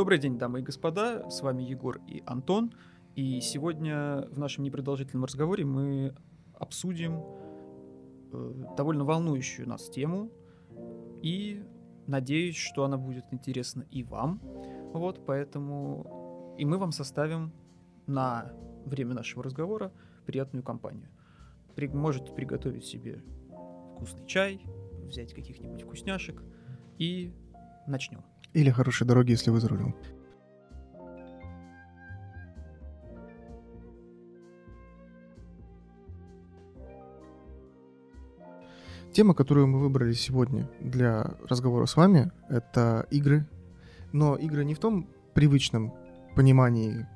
Добрый день, дамы и господа, с вами Егор и Антон, и сегодня в нашем непродолжительном разговоре мы обсудим э, довольно волнующую нас тему, и надеюсь, что она будет интересна и вам, вот, поэтому и мы вам составим на время нашего разговора приятную компанию. При, можете приготовить себе вкусный чай, взять каких-нибудь вкусняшек и начнем. Или хорошей дороги, если вы за рулем. Тема, которую мы выбрали сегодня для разговора с вами, это игры. Но игры не в том привычном понимании,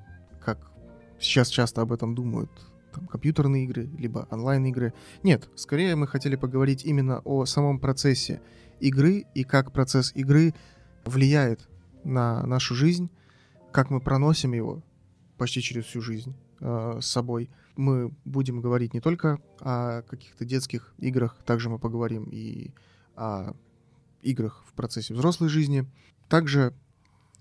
как сейчас часто об этом думают там, компьютерные игры, либо онлайн-игры. Нет, скорее мы хотели поговорить именно о самом процессе игры и как процесс игры влияет на нашу жизнь, как мы проносим его почти через всю жизнь э, с собой. Мы будем говорить не только о каких-то детских играх, также мы поговорим и о играх в процессе взрослой жизни. Также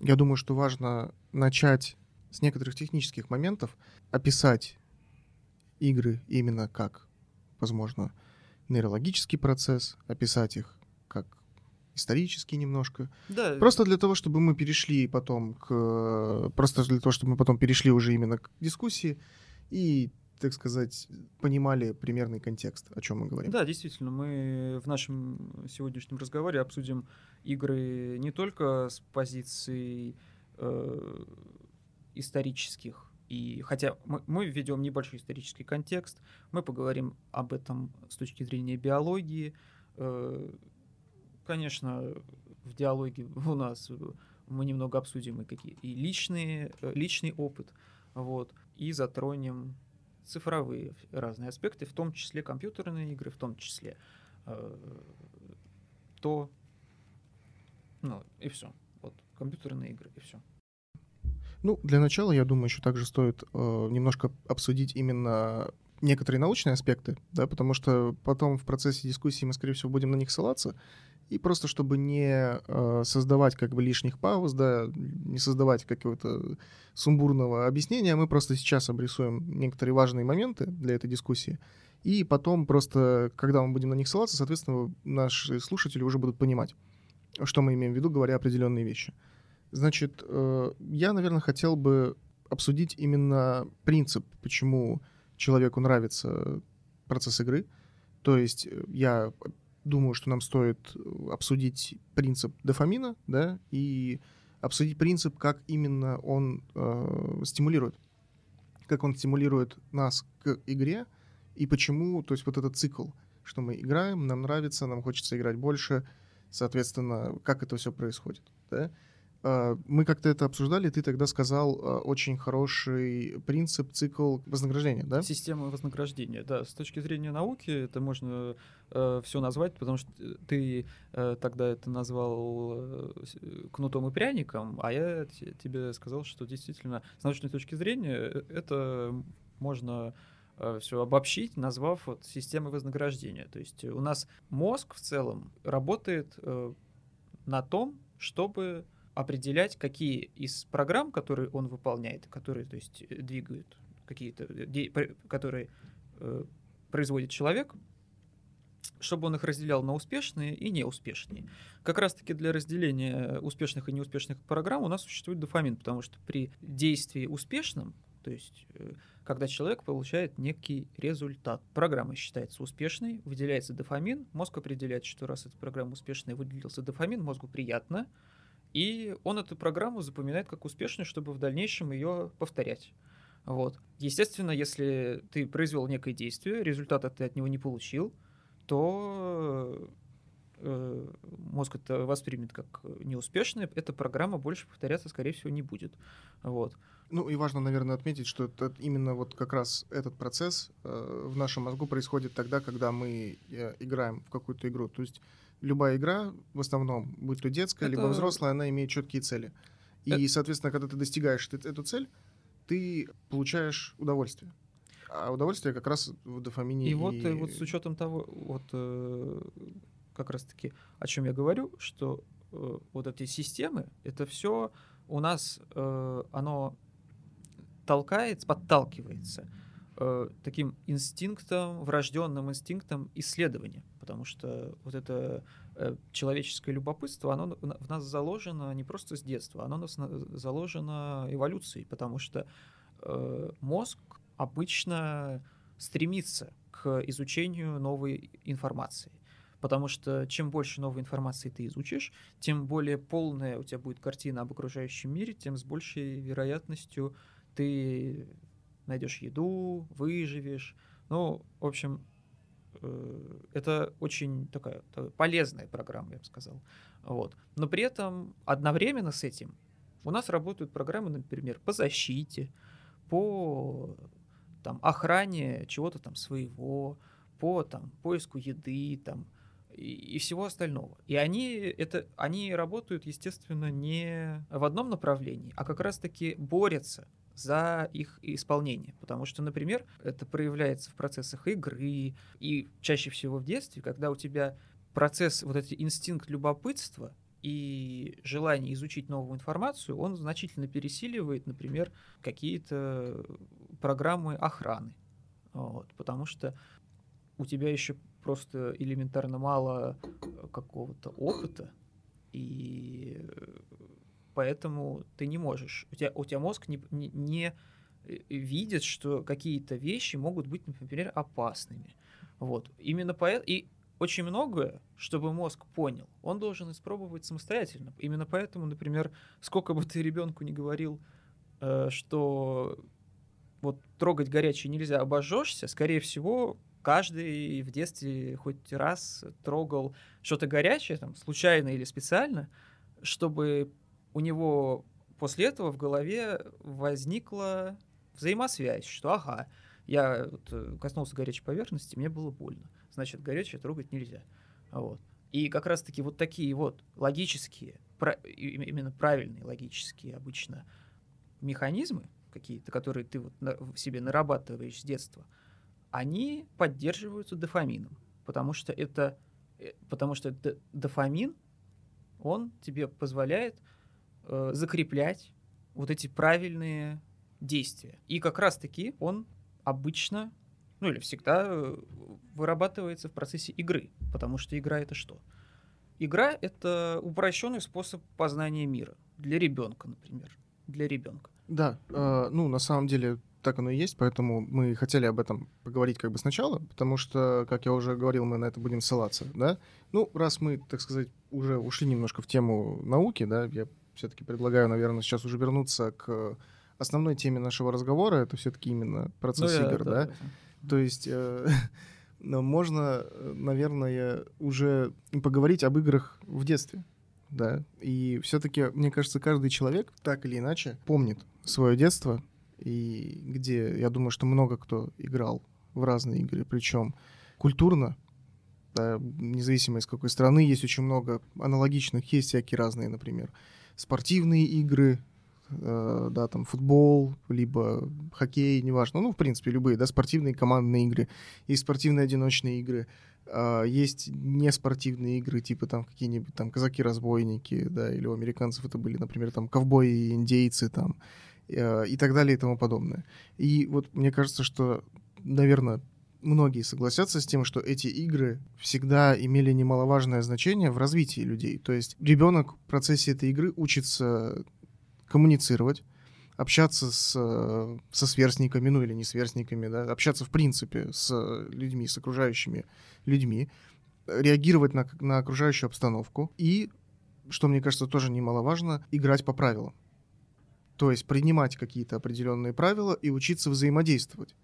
я думаю, что важно начать с некоторых технических моментов, описать игры именно как, возможно, нейрологический процесс, описать их исторический немножко. Да. Просто для того, чтобы мы перешли потом к... Просто для того, чтобы мы потом перешли уже именно к дискуссии и, так сказать, понимали примерный контекст, о чем мы говорим. Да, действительно, мы в нашем сегодняшнем разговоре обсудим игры не только с позиций э, исторических и хотя мы, мы введем небольшой исторический контекст, мы поговорим об этом с точки зрения биологии. Э, конечно, в диалоге у нас мы немного обсудим и какие и личные, э, личный опыт, вот, и затронем цифровые разные аспекты, в том числе компьютерные игры, в том числе э, то, ну и все, вот компьютерные игры и все. Ну, для начала, я думаю, еще также стоит э, немножко обсудить именно некоторые научные аспекты, да, потому что потом в процессе дискуссии мы, скорее всего, будем на них ссылаться, и просто чтобы не э, создавать как бы лишних пауз, да, не создавать какого-то сумбурного объяснения, мы просто сейчас обрисуем некоторые важные моменты для этой дискуссии, и потом просто, когда мы будем на них ссылаться, соответственно, наши слушатели уже будут понимать, что мы имеем в виду, говоря определенные вещи. Значит, э, я, наверное, хотел бы обсудить именно принцип, почему человеку нравится процесс игры. То есть э, я думаю, что нам стоит обсудить принцип дофамина, да, и обсудить принцип, как именно он э, стимулирует, как он стимулирует нас к игре, и почему, то есть вот этот цикл, что мы играем, нам нравится, нам хочется играть больше, соответственно, как это все происходит, да. А, мы как-то это обсуждали, ты тогда сказал а, очень хороший принцип, цикл вознаграждения, да? Система вознаграждения, да. С точки зрения науки это можно э, все назвать, потому что ты э, тогда это назвал э, кнутом и пряником, а я тебе сказал, что действительно с научной точки зрения э, это можно э, все обобщить, назвав вот системой вознаграждения. То есть у нас мозг в целом работает э, на том, чтобы определять, какие из программ, которые он выполняет, которые, то есть, э, двигают какие-то, э, которые э, производит человек, чтобы он их разделял на успешные и неуспешные. Как раз-таки для разделения успешных и неуспешных программ у нас существует дофамин, потому что при действии успешном, то есть э, когда человек получает некий результат, программа считается успешной, выделяется дофамин, мозг определяет, что раз эта программа успешная, выделился дофамин, мозгу приятно, и он эту программу запоминает как успешную, чтобы в дальнейшем ее повторять. Вот. Естественно, если ты произвел некое действие, результата ты от него не получил, то э, мозг это воспримет как неуспешное, эта программа больше повторяться, скорее всего, не будет. Вот. Ну и важно, наверное, отметить, что это именно вот как раз этот процесс э, в нашем мозгу происходит тогда, когда мы э, играем в какую-то игру. То есть любая игра, в основном, будь то детская, это... либо взрослая, она имеет четкие цели. И, это... соответственно, когда ты достигаешь эту цель, ты получаешь удовольствие. А удовольствие как раз в дофамине. И, и... вот, и вот с учетом того, вот э, как раз-таки, о чем я говорю, что э, вот эти системы, это все у нас э, оно толкается, подталкивается э, таким инстинктом, врожденным инстинктом исследования, потому что вот это э, человеческое любопытство, оно в нас заложено не просто с детства, оно у нас заложено эволюцией, потому что э, мозг обычно стремится к изучению новой информации. Потому что чем больше новой информации ты изучишь, тем более полная у тебя будет картина об окружающем мире, тем с большей вероятностью ты найдешь еду, выживешь. Ну, в общем, э, это очень такая, полезная программа, я бы сказал. Вот. Но при этом одновременно с этим у нас работают программы, например, по защите, по там, охране чего-то там своего, по там, поиску еды там, и, и всего остального. И они, это, они работают, естественно, не в одном направлении, а как раз-таки борются за их исполнение. Потому что, например, это проявляется в процессах игры и чаще всего в детстве, когда у тебя процесс, вот этот инстинкт любопытства и желание изучить новую информацию, он значительно пересиливает, например, какие-то программы охраны. Вот, потому что у тебя еще просто элементарно мало какого-то опыта, и поэтому ты не можешь. У тебя, у тебя мозг не, не, не э, видит, что какие-то вещи могут быть, например, опасными. Вот. Именно поэтому... И очень многое, чтобы мозг понял, он должен испробовать самостоятельно. Именно поэтому, например, сколько бы ты ребенку не говорил, э, что вот трогать горячее нельзя, обожжешься, скорее всего, каждый в детстве хоть раз трогал что-то горячее, там, случайно или специально, чтобы у него после этого в голове возникла взаимосвязь, что ага, я вот э, коснулся горячей поверхности, мне было больно. Значит, горячее трогать нельзя. Вот. И как раз-таки вот такие вот логические, именно правильные логические обычно механизмы какие-то, которые ты вот в себе нарабатываешь с детства, они поддерживаются дофамином, потому что это, э, потому что дофамин, он тебе позволяет э, закреплять вот эти правильные действия. И как раз-таки он обычно, ну или всегда э, вырабатывается в процессе игры, потому что игра это что? Игра это упрощенный способ познания мира для ребенка, например, для ребенка. Да, э, ну на самом деле так оно и есть, поэтому мы хотели об этом поговорить как бы сначала, потому что, как я уже говорил, мы на это будем ссылаться, да. Ну, раз мы, так сказать, уже ушли немножко в тему науки, да, я все-таки предлагаю, наверное, сейчас уже вернуться к основной теме нашего разговора. Это все-таки именно процесс ну, игр, да? да? То есть э, можно, наверное, уже поговорить об играх в детстве. Да, и все-таки, мне кажется, каждый человек так или иначе помнит свое детство, и где, я думаю, что много кто играл в разные игры, причем культурно, да, независимо из какой страны, есть очень много аналогичных, есть всякие разные, например, спортивные игры, э, да, там футбол, либо хоккей, неважно, ну, в принципе, любые, да, спортивные командные игры, есть спортивные одиночные игры, э, есть неспортивные игры, типа там какие-нибудь там казаки-разбойники, да, или у американцев это были, например, там ковбои и индейцы, там, э, и так далее и тому подобное. И вот мне кажется, что, наверное, многие согласятся с тем, что эти игры всегда имели немаловажное значение в развитии людей. То есть ребенок в процессе этой игры учится коммуницировать, общаться с, со сверстниками, ну или не сверстниками, да, общаться в принципе с людьми, с окружающими людьми, реагировать на, на окружающую обстановку и, что мне кажется тоже немаловажно, играть по правилам. То есть принимать какие-то определенные правила и учиться взаимодействовать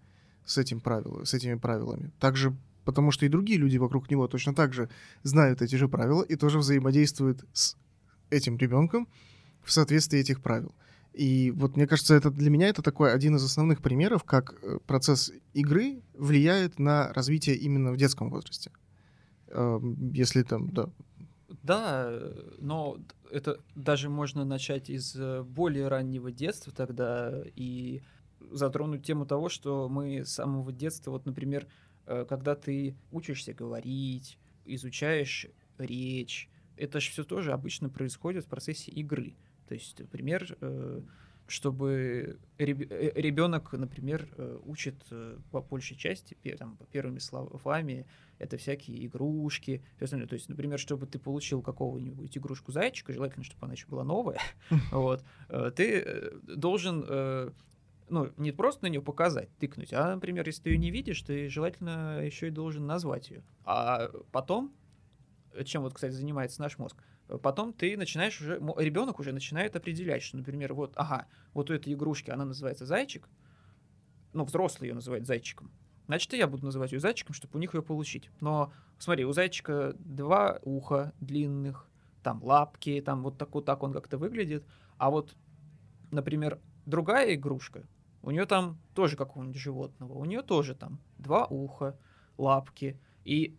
с, этим правилом, с этими правилами. Также потому что и другие люди вокруг него точно так же знают эти же правила и тоже взаимодействуют с этим ребенком в соответствии этих правил. И вот мне кажется, это для меня это такой один из основных примеров, как э, процесс игры влияет на развитие именно в детском возрасте. Эм, если там, да. Да, но это даже можно начать из э, более раннего детства тогда и затронуть тему того, что мы с самого детства, вот, например, э, когда ты учишься говорить, изучаешь речь, это же все тоже обычно происходит в процессе игры. То есть, например, э, чтобы ребенок, например, учит по большей части, там, первыми словами, это всякие игрушки, все остальное. То есть, например, чтобы ты получил какого-нибудь игрушку зайчика, желательно, чтобы она еще была новая, вот, ты должен ну, не просто на нее показать, тыкнуть, а, например, если ты ее не видишь, ты желательно еще и должен назвать ее. А потом, чем вот, кстати, занимается наш мозг, потом ты начинаешь уже, ребенок уже начинает определять, что, например, вот, ага, вот у этой игрушки она называется зайчик, ну, взрослый ее называет зайчиком, значит, и я буду называть ее зайчиком, чтобы у них ее получить. Но, смотри, у зайчика два уха длинных, там лапки, там вот так вот так он как-то выглядит, а вот, например, другая игрушка, у нее там тоже какого-нибудь животного, у нее тоже там два уха, лапки. И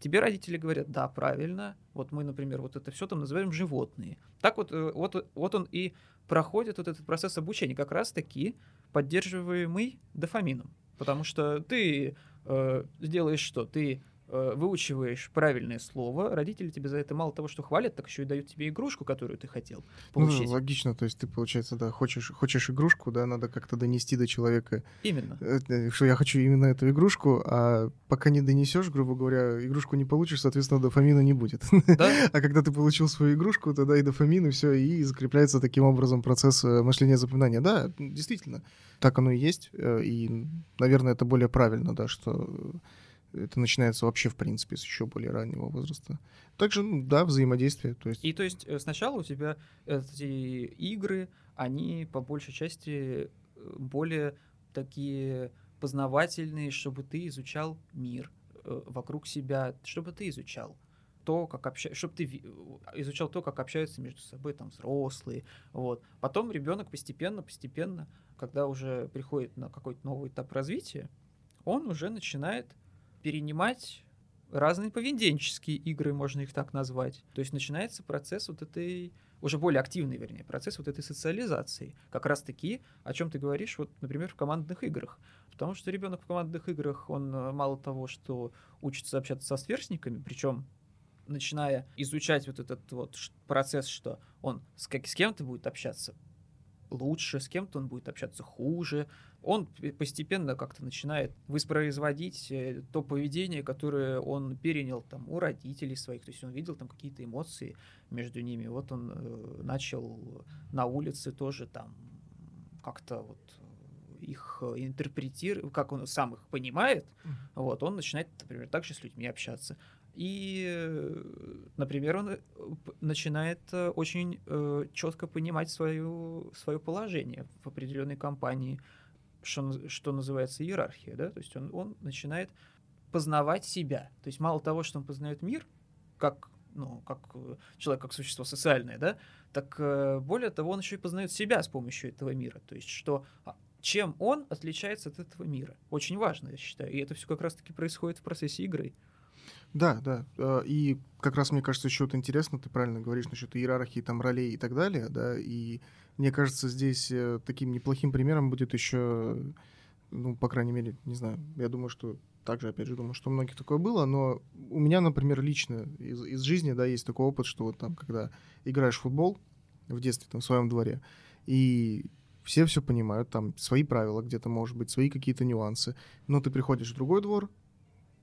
тебе родители говорят, да, правильно, вот мы, например, вот это все там называем животные. Так вот, э, вот, вот он и проходит вот этот процесс обучения, как раз-таки поддерживаемый дофамином. Потому что ты э, сделаешь что? Ты выучиваешь правильное слово, родители тебе за это мало того, что хвалят, так еще и дают тебе игрушку, которую ты хотел ну, получить. Ну, логично, то есть ты, получается, да, хочешь, хочешь игрушку, да, надо как-то донести до человека. Именно. Э, что я хочу именно эту игрушку, а пока не донесешь, грубо говоря, игрушку не получишь, соответственно, дофамина не будет. Да? а когда ты получил свою игрушку, тогда и дофамин, и все, и закрепляется таким образом процесс э, мышления запоминания. Да, действительно, так оно и есть, и, наверное, это более правильно, да, что это начинается вообще, в принципе, с еще более раннего возраста. Также, ну, да, взаимодействие. То есть... И то есть э, сначала у тебя эти игры, они по большей части э, более такие познавательные, чтобы ты изучал мир э, вокруг себя, чтобы ты изучал то, как общаются, чтобы ты изучал то, как общаются между собой там взрослые, вот. Потом ребенок постепенно, постепенно, когда уже приходит на какой-то новый этап развития, он уже начинает перенимать разные поведенческие игры, можно их так назвать. То есть начинается процесс вот этой, уже более активный, вернее, процесс вот этой социализации. Как раз таки, о чем ты говоришь, вот, например, в командных играх. Потому что ребенок в командных играх, он э, мало того, что учится общаться со сверстниками, причем начиная изучать вот этот вот процесс, что он с, с кем-то будет общаться лучше, с кем-то он будет общаться хуже. Он постепенно как-то начинает воспроизводить э, то поведение, которое он перенял там у родителей своих. То есть он видел там какие-то эмоции между ними. Вот он э, начал на улице тоже там как-то вот их интерпретировать, как он сам их понимает, mm-hmm. вот, он начинает, например, также с людьми общаться. И, э, например, он э, начинает э, очень четко понимать свое, свое положение в определенной компании, что, что называется иерархия, да, то есть он, он начинает познавать себя. То есть мало того, что он познает мир, как, ну, как человек, как существо социальное, да, так более того, он еще и познает себя с помощью этого мира. То есть что а, чем он отличается от этого мира. Очень важно, я считаю. И это все как раз-таки происходит в процессе игры. Да, да. А, и как раз мне кажется, еще вот интересно, ты правильно говоришь насчет иерархии, там, ролей и так далее, да, и мне кажется, здесь э, таким неплохим примером будет еще, ну, по крайней мере, не знаю, я думаю, что также, опять же, думаю, что у многих такое было, но у меня, например, лично из, из жизни, да, есть такой опыт, что вот там, когда играешь в футбол в детстве, там, в своем дворе, и все все понимают, там свои правила где-то, может быть, свои какие-то нюансы, но ты приходишь в другой двор,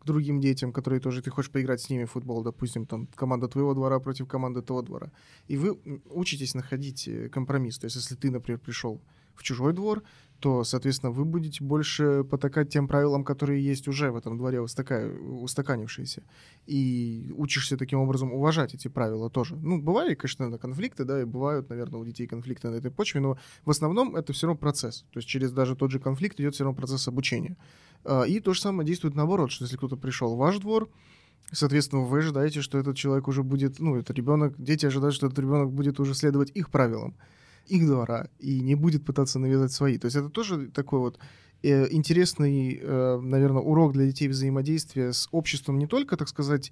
к другим детям, которые тоже ты хочешь поиграть с ними в футбол, допустим, там команда твоего двора против команды того двора. И вы учитесь находить э, компромисс. То есть, если ты, например, пришел в чужой двор, то, соответственно, вы будете больше потакать тем правилам, которые есть уже в этом дворе устака... устаканившиеся. И учишься таким образом уважать эти правила тоже. Ну, бывали, конечно, конфликты, да, и бывают, наверное, у детей конфликты на этой почве, но в основном это все равно процесс. То есть через даже тот же конфликт идет все равно процесс обучения. А, и то же самое действует наоборот, что если кто-то пришел в ваш двор, соответственно, вы ожидаете, что этот человек уже будет, ну, это ребенок, дети ожидают, что этот ребенок будет уже следовать их правилам, их двора, и не будет пытаться навязать свои. То есть это тоже такой вот э, интересный, э, наверное, урок для детей взаимодействия с обществом не только, так сказать,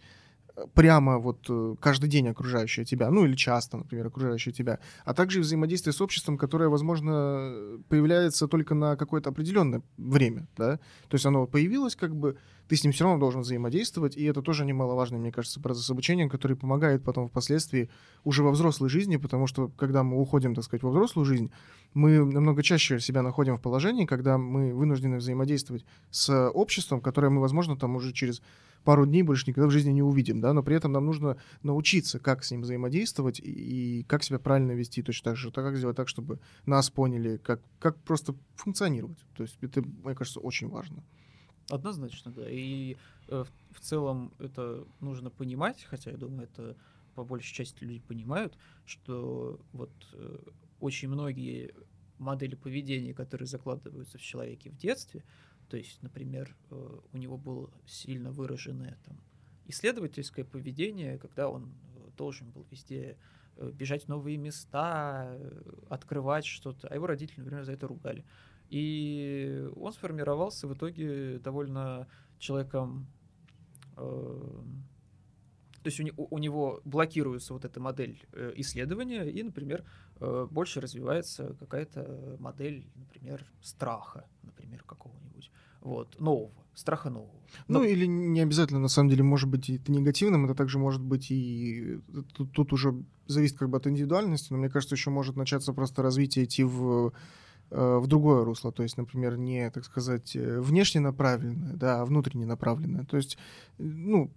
прямо вот э, каждый день окружающее тебя, ну или часто, например, окружающее тебя, а также взаимодействие с обществом, которое, возможно, появляется только на какое-то определенное время, да, то есть оно появилось как бы, ты с ним все равно должен взаимодействовать, и это тоже немаловажный, мне кажется, процесс обучения, который помогает потом впоследствии уже во взрослой жизни, потому что когда мы уходим, так сказать, во взрослую жизнь, мы намного чаще себя находим в положении, когда мы вынуждены взаимодействовать с обществом, которое мы, возможно, там уже через пару дней больше никогда в жизни не увидим, да, но при этом нам нужно научиться, как с ним взаимодействовать и, и как себя правильно вести, точно так же, как сделать так, чтобы нас поняли, как, как просто функционировать. То есть это, мне кажется, очень важно. Однозначно, да. И э, в целом это нужно понимать, хотя я думаю, это по большей части люди понимают, что вот э, очень многие модели поведения, которые закладываются в человеке в детстве, то есть, например, э, у него было сильно выраженное там, исследовательское поведение, когда он э, должен был везде э, бежать в новые места, открывать что-то, а его родители, например, за это ругали. И он сформировался в итоге довольно человеком... Э, то есть у, у него блокируется вот эта модель э, исследования, и, например, э, больше развивается какая-то модель, например, страха, например, какого-нибудь вот, нового, страха нового. Но... Ну, или не обязательно, на самом деле, может быть это негативным, это также может быть и... Тут, тут уже зависит как бы от индивидуальности, но мне кажется, еще может начаться просто развитие идти в э, в другое русло, то есть, например, не, так сказать, э, внешне направленное, да, а внутренне направленное. То есть, ну,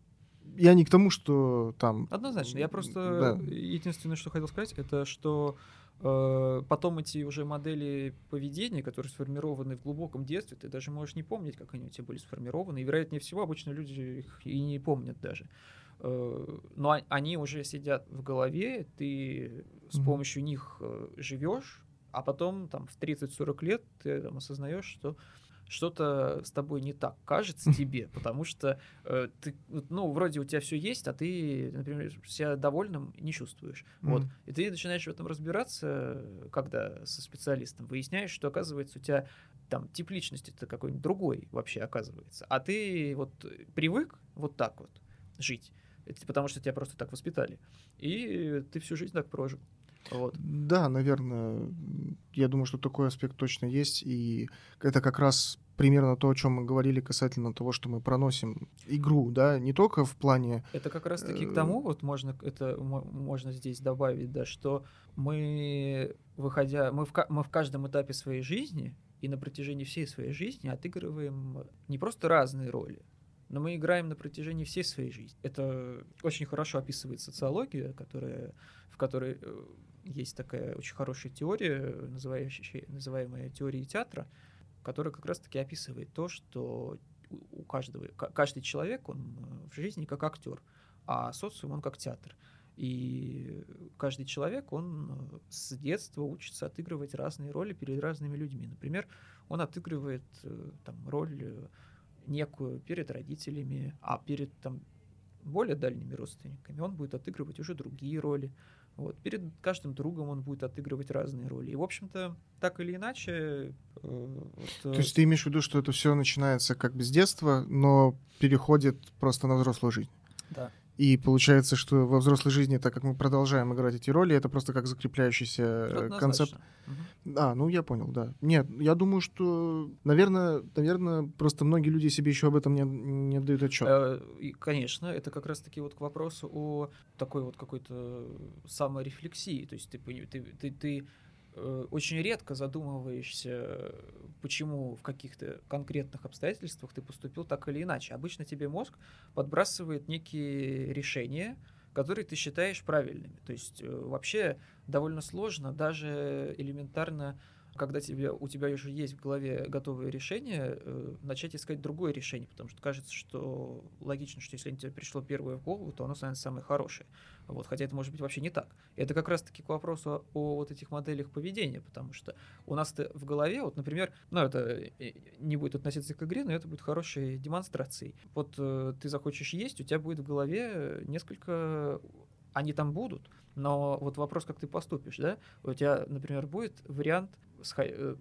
я не к тому, что там... Однозначно, я просто... Да. Единственное, что хотел сказать, это что Э, потом эти уже модели поведения, которые сформированы в глубоком детстве, ты даже можешь не помнить, как они у тебя были сформированы. И, вероятнее всего, обычно люди их и не помнят даже. Э, но они уже сидят в голове, ты с помощью них э, живешь, а потом там в 30-40 лет ты там, осознаешь, что что-то с тобой не так кажется тебе, потому что э, ты, ну, вроде у тебя все есть, а ты, например, себя довольным не чувствуешь. Mm-hmm. Вот. И ты начинаешь в этом разбираться, когда со специалистом выясняешь, что, оказывается, у тебя там тип личности-то какой-нибудь другой вообще оказывается. А ты вот привык вот так вот жить, потому что тебя просто так воспитали. И ты всю жизнь так прожил. Вот. Да, наверное, я думаю, что такой аспект точно есть, и это как раз примерно то, о чем мы говорили касательно того, что мы проносим игру, да, не только в плане... Это как раз-таки к тому, вот можно это можно здесь добавить, да, что мы, выходя, мы в, мы в каждом этапе своей жизни и на протяжении всей своей жизни отыгрываем не просто разные роли, но мы играем на протяжении всей своей жизни. Это очень хорошо описывает социология, которая, в которой э, есть такая очень хорошая теория, называемая теорией театра, которая как раз-таки описывает то, что у каждого, каждый человек, он э, в жизни как актер, а социум, он как театр. И каждый человек, он э, с детства учится отыгрывать разные роли перед разными людьми. Например, он отыгрывает э, там, роль некую перед родителями, а перед там, более дальними родственниками он будет отыгрывать уже другие роли. Вот. Перед каждым другом он будет отыгрывать разные роли. И, в общем-то, так или иначе... Э, вот, То есть ты имеешь в виду, что это все начинается как бы с детства, но переходит просто на взрослую жизнь? Да. И получается, что во взрослой жизни, так как мы продолжаем играть эти роли, это просто как закрепляющийся э, Однозначно. концепт. Угу. А, ну я понял, да. Нет, я думаю, что, наверное, наверное, просто многие люди себе еще об этом не, не дают отчет. Э, конечно, это как раз-таки вот к вопросу о такой вот какой-то саморефлексии. То есть ты, ты, ты, ты очень редко задумываешься, почему в каких-то конкретных обстоятельствах ты поступил так или иначе. Обычно тебе мозг подбрасывает некие решения, которые ты считаешь правильными. То есть э, вообще довольно сложно даже элементарно когда тебе, у тебя уже есть в голове готовое решение, э, начать искать другое решение, потому что кажется, что логично, что если тебе пришло первое в голову, то оно становится самое хорошее. Вот, хотя это может быть вообще не так. Это как раз-таки к вопросу о, о вот этих моделях поведения, потому что у нас в голове, вот, например, ну, это э, не будет относиться к игре, но это будет хорошей демонстрацией. Вот э, ты захочешь есть, у тебя будет в голове несколько они там будут, но вот вопрос, как ты поступишь, да? У тебя, например, будет вариант Э,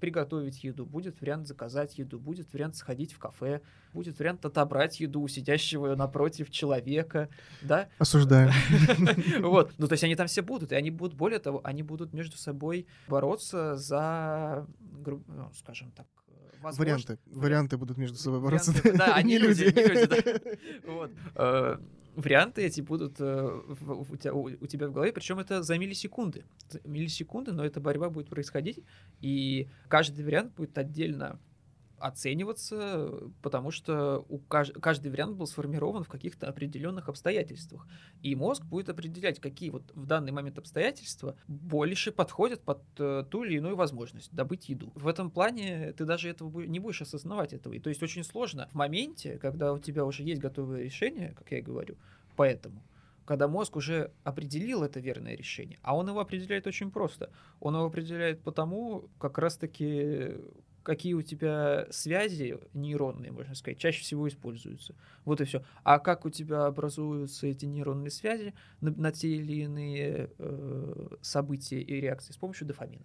приготовить еду, будет вариант заказать еду, будет вариант сходить в кафе, будет вариант отобрать еду у сидящего напротив человека, да? Осуждаю. Вот, ну то есть они там все будут, и они будут, более того, они будут между собой бороться за, ну, скажем так, возможно... Варианты. Варианты будут между собой бороться. Да, они люди, люди, да. Вот. Варианты эти будут э, у, тебя, у тебя в голове, причем это за миллисекунды. За миллисекунды, но эта борьба будет происходить, и каждый вариант будет отдельно оцениваться, потому что у кажд... каждый вариант был сформирован в каких-то определенных обстоятельствах. И мозг будет определять, какие вот в данный момент обстоятельства больше подходят под э, ту или иную возможность добыть еду. В этом плане ты даже этого не будешь осознавать этого. И то есть очень сложно в моменте, когда у тебя уже есть готовое решение, как я и говорю, поэтому когда мозг уже определил это верное решение, а он его определяет очень просто. Он его определяет потому, как раз-таки какие у тебя связи нейронные, можно сказать, чаще всего используются. Вот и все. А как у тебя образуются эти нейронные связи на, на те или иные э, события и реакции с помощью дофамина?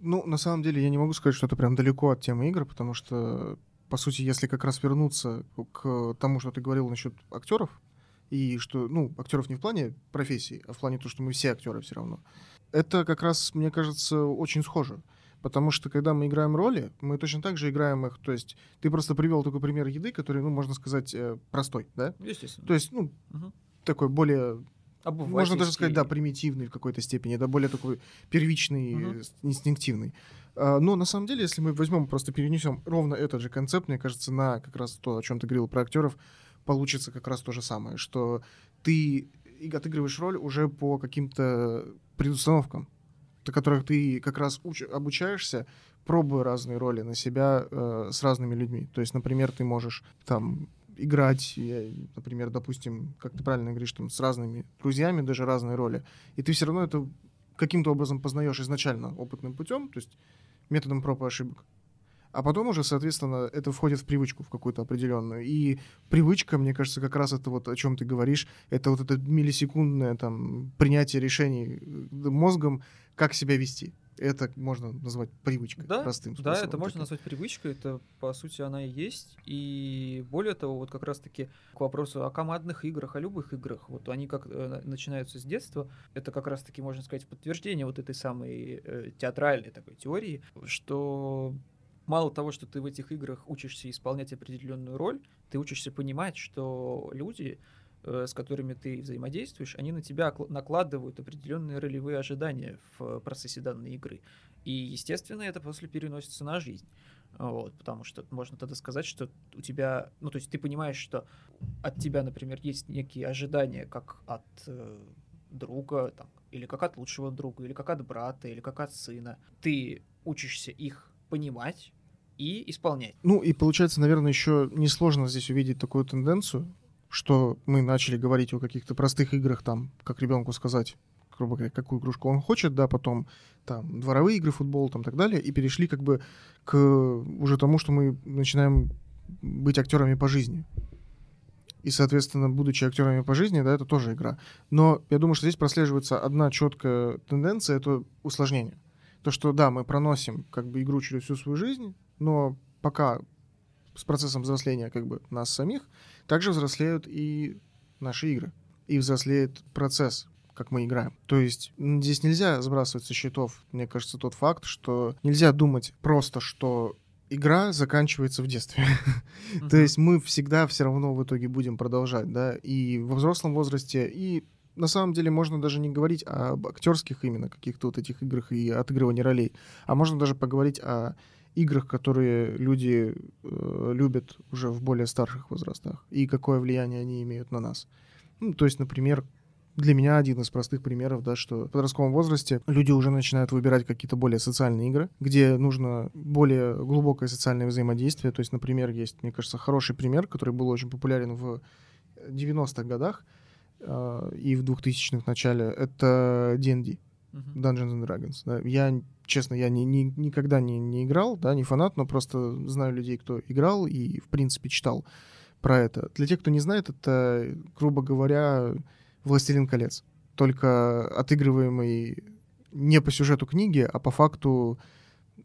Ну, на самом деле, я не могу сказать, что это прям далеко от темы игр, потому что, по сути, если как раз вернуться к тому, что ты говорил насчет актеров, и что, ну, актеров не в плане профессии, а в плане того, что мы все актеры все равно. Это как раз, мне кажется, очень схоже. Потому что, когда мы играем роли, мы точно так же играем их. То есть ты просто привел такой пример еды, который, ну, можно сказать, э, простой, да? Естественно. То есть, ну, угу. такой более можно даже сказать, да, примитивный в какой-то степени, да, более такой первичный, uh инстинктивный. А, но на самом деле, если мы возьмем, просто перенесем ровно этот же концепт, мне кажется, на как раз то, о чем ты говорил про актеров, получится как раз то же самое, что ты отыгрываешь роль уже по каким-то предустановкам которых ты как раз уч- обучаешься, пробуя разные роли на себя э, с разными людьми. То есть, например, ты можешь там играть, я, например, допустим, как ты правильно говоришь, там, с разными друзьями, даже разные роли, и ты все равно это каким-то образом познаешь изначально опытным путем, то есть методом проб и ошибок. А потом уже, соответственно, это входит в привычку в какую-то определенную. И привычка, мне кажется, как раз это вот о чем ты говоришь, это вот это миллисекундное там принятие решений э, мозгом, как себя вести. Это можно назвать привычкой, да, простым способом. Да, это можно назвать привычкой, это по сути она и есть. И более того, вот как раз-таки к вопросу о командных играх, о любых играх, вот они как э, начинаются с детства, это как раз-таки, можно сказать, подтверждение вот этой самой э, театральной такой теории, что мало того, что ты в этих играх учишься исполнять определенную роль, ты учишься понимать, что люди с которыми ты взаимодействуешь, они на тебя накладывают определенные ролевые ожидания в процессе данной игры. И, естественно, это после переносится на жизнь. Вот, потому что можно тогда сказать, что у тебя, ну, то есть ты понимаешь, что от тебя, например, есть некие ожидания, как от э, друга, там, или как от лучшего друга, или как от брата, или как от сына. Ты учишься их понимать и исполнять. Ну, и получается, наверное, еще несложно здесь увидеть такую тенденцию, что мы начали говорить о каких-то простых играх, там, как ребенку сказать, грубо говоря, какую игрушку он хочет, да, потом там дворовые игры, футбол, там, так далее, и перешли как бы к уже тому, что мы начинаем быть актерами по жизни. И, соответственно, будучи актерами по жизни, да, это тоже игра. Но я думаю, что здесь прослеживается одна четкая тенденция, это усложнение. То, что, да, мы проносим как бы игру через всю свою жизнь, но пока с процессом взросления как бы нас самих, также взрослеют и наши игры. И взрослеет процесс, как мы играем. То есть здесь нельзя сбрасывать со счетов, мне кажется, тот факт, что нельзя думать просто, что игра заканчивается в детстве. Uh-huh. То есть мы всегда все равно в итоге будем продолжать, да, и во взрослом возрасте, и на самом деле можно даже не говорить об актерских именно каких-то вот этих играх и отыгрывании ролей, а можно даже поговорить о играх, которые люди э, любят уже в более старших возрастах, и какое влияние они имеют на нас. Ну, то есть, например, для меня один из простых примеров, да, что в подростковом возрасте люди уже начинают выбирать какие-то более социальные игры, где нужно более глубокое социальное взаимодействие. То есть, например, есть, мне кажется, хороший пример, который был очень популярен в 90-х годах э, и в 2000-х начале. Это D&D. Dungeons and Dragons. Да. Я, честно, я не, не, никогда не, не играл, да, не фанат, но просто знаю людей, кто играл и, в принципе, читал про это. Для тех, кто не знает, это, грубо говоря, «Властелин колец». Только отыгрываемый не по сюжету книги, а по факту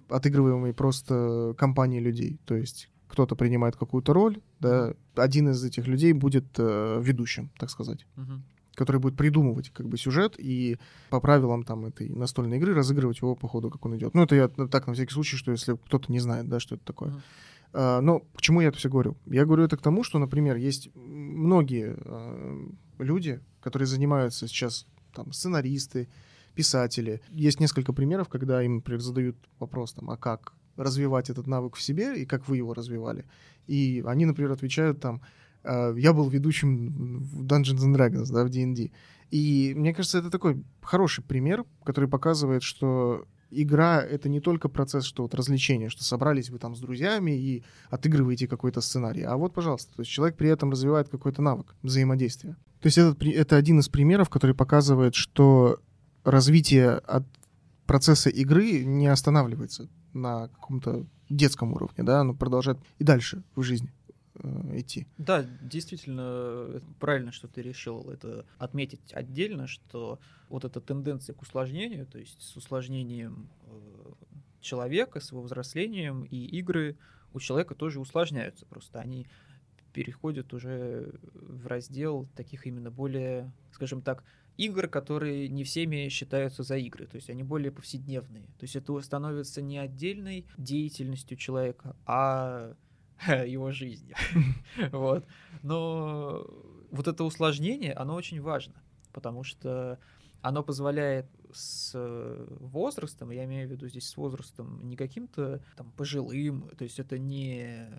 отыгрываемый просто компанией людей. То есть кто-то принимает какую-то роль, да, один из этих людей будет э, ведущим, так сказать. Мгм. Который будет придумывать как бы сюжет и по правилам там этой настольной игры разыгрывать его по ходу, как он идет. Ну, это я так на всякий случай, что если кто-то не знает, да, что это такое. Мгм. А, но к чему я это все говорю? Я говорю это к тому, что, например, есть многие а, люди, которые занимаются сейчас там сценаристы, писатели. Есть несколько примеров, когда им, например, задают вопрос там, а как развивать этот навык в себе и как вы его развивали. И они, например, отвечают там, «А, я был ведущим в Dungeons and Dragons, да, в D&D. И мне кажется, это такой хороший пример, который показывает, что игра — это не только процесс, что вот развлечения, что собрались вы там с друзьями и отыгрываете какой-то сценарий. А вот, пожалуйста, то есть человек при этом развивает какой-то навык взаимодействия. То есть это, это один из примеров, который показывает, что развитие от процесса игры не останавливается на каком-то детском уровне, да, оно продолжает и дальше в жизни э, идти. Да, действительно, э, правильно, что ты решил это отметить отдельно, что вот эта тенденция к усложнению, то есть с усложнением э, человека, с его взрослением, и игры у человека тоже усложняются, просто они переходят уже в раздел таких именно более, скажем так, игр, которые не всеми считаются за игры, то есть они более повседневные. То есть это становится не отдельной деятельностью человека, а его жизнью. Вот. Но вот это усложнение, оно очень важно, потому что оно позволяет с возрастом, я имею в виду здесь с возрастом не каким-то там пожилым, то есть это не...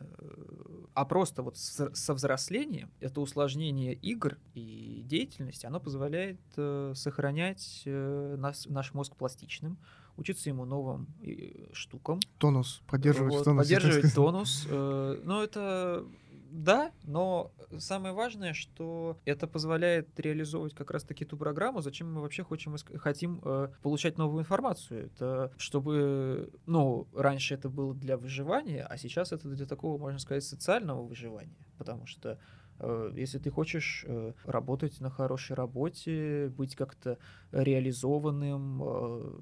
А просто вот со взрослением это усложнение игр и деятельности, оно позволяет э, сохранять э, нас, наш мозг пластичным, учиться ему новым э, штукам, Тонус, поддерживать вот, тонус. поддерживать тонус. э, Ну, это да, но самое важное, что это позволяет реализовывать как раз-таки ту программу, зачем мы вообще хотим, иск- хотим э, получать новую информацию. Это чтобы, ну, раньше это было для выживания, а сейчас это для такого, можно сказать, социального выживания. Потому что э, если ты хочешь э, работать на хорошей работе, быть как-то реализованным э,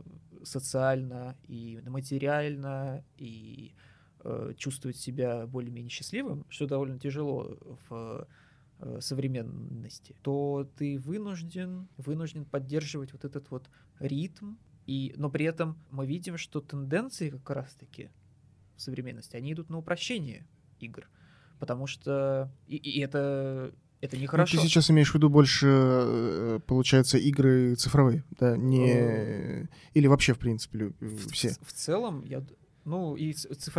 социально и материально, и э, чувствовать себя более-менее счастливым, что довольно тяжело в э, современности, то ты вынужден, вынужден поддерживать вот этот вот ритм, и, но при этом мы видим, что тенденции как раз-таки в современности, они идут на упрощение игр, потому что и, и это это Ну, нехорошо. ты сейчас имеешь в виду больше, э, получается, игры цифровые, да, не... Или вообще, в принципе, в, все. ц- в целом, я, ну и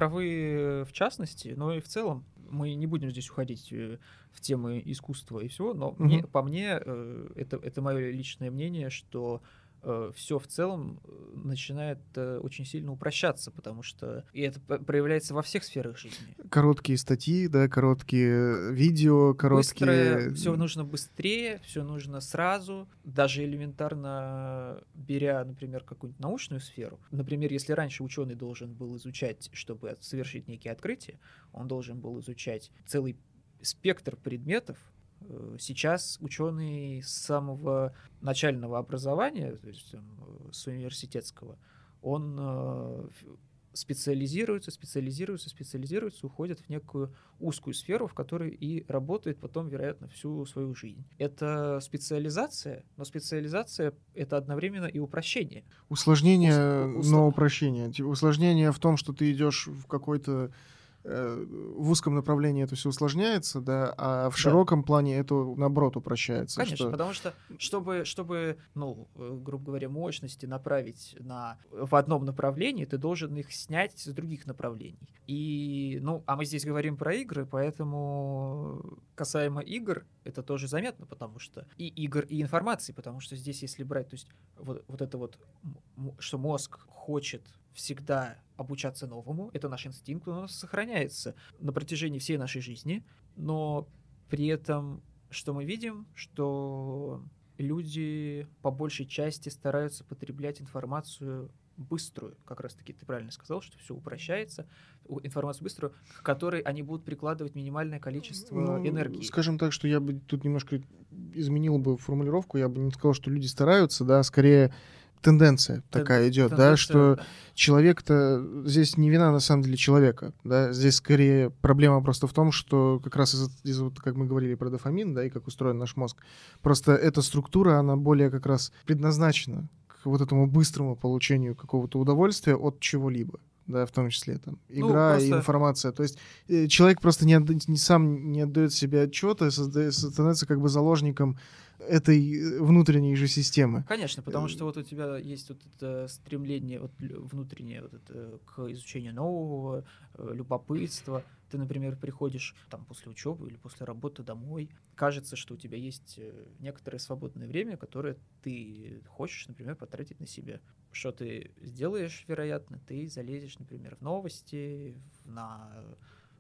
цифровые в частности, но и в целом мы не будем здесь уходить э, в темы искусства и всего, но мне, Мгм. по мне э, это это мое личное мнение, что все в целом э, начинает э, очень сильно упрощаться, потому что и это проявляется во всех сферах жизни. Короткие статьи, да, короткие видео, короткие... все нужно быстрее, все нужно сразу, даже элементарно беря, например, какую-нибудь научную сферу. Например, если раньше ученый должен был изучать, чтобы совершить некие открытия, он должен был изучать целый спектр предметов. Э, Сейчас ученый с самого начального образования, то есть там, э, с университетского, он э, специализируется, специализируется, специализируется, уходит в некую узкую сферу, в которой и работает потом, вероятно, всю свою жизнь. Это специализация, но специализация — это одновременно и упрощение. Усложнение, Ус- усл- но упрощение. Типа, Усложнение в том, что ты идешь в какой-то в узком направлении это все усложняется, да, а в Да. широком плане это наоборот упрощается. Конечно, что- потому что чтобы, чтобы, ну, э, грубо говоря, мощности направить на, в одном направлении, ты должен их снять с других направлений. И, ну, а мы здесь говорим про игры, поэтому касаемо игр, это тоже заметно, потому что и игр, и информации, потому что здесь, если брать, то есть вот, вот это вот, что мозг хочет всегда обучаться новому, это наш инстинкт, он у нас сохраняется на протяжении всей нашей жизни, но при этом что мы видим, что люди по большей части стараются потреблять информацию быструю, как раз таки ты правильно сказал, что все упрощается, информацию быструю, к которой они будут прикладывать минимальное количество Ну, энергии. Скажем так, что я бы тут немножко изменил бы формулировку, я бы не сказал, что люди стараются, да, скорее тенденция такая идет, да, что да. человек-то здесь не вина на самом деле человека, да, здесь скорее проблема просто в том, что как раз из, из вот как мы говорили про дофамин, да, и как устроен наш мозг, просто эта структура, она более как раз предназначена к вот этому быстрому получению какого-то удовольствия от чего-либо да, в том числе там Ну, игра и просто- информация. То есть э, человек просто не, отда- не сам не отдает себе отчета, становится как бы заложником этой э, внутренней же системы. Конечно, потому Э, что вот у тебя есть вот это стремление вот внутреннее вот это к изучению нового, любопытства. Ты, например, приходишь там после учебы или после работы домой, кажется, что у тебя есть некоторое свободное время, которое ты хочешь, например, потратить на себя. Что ты сделаешь, вероятно, ты залезешь, например, в новости, на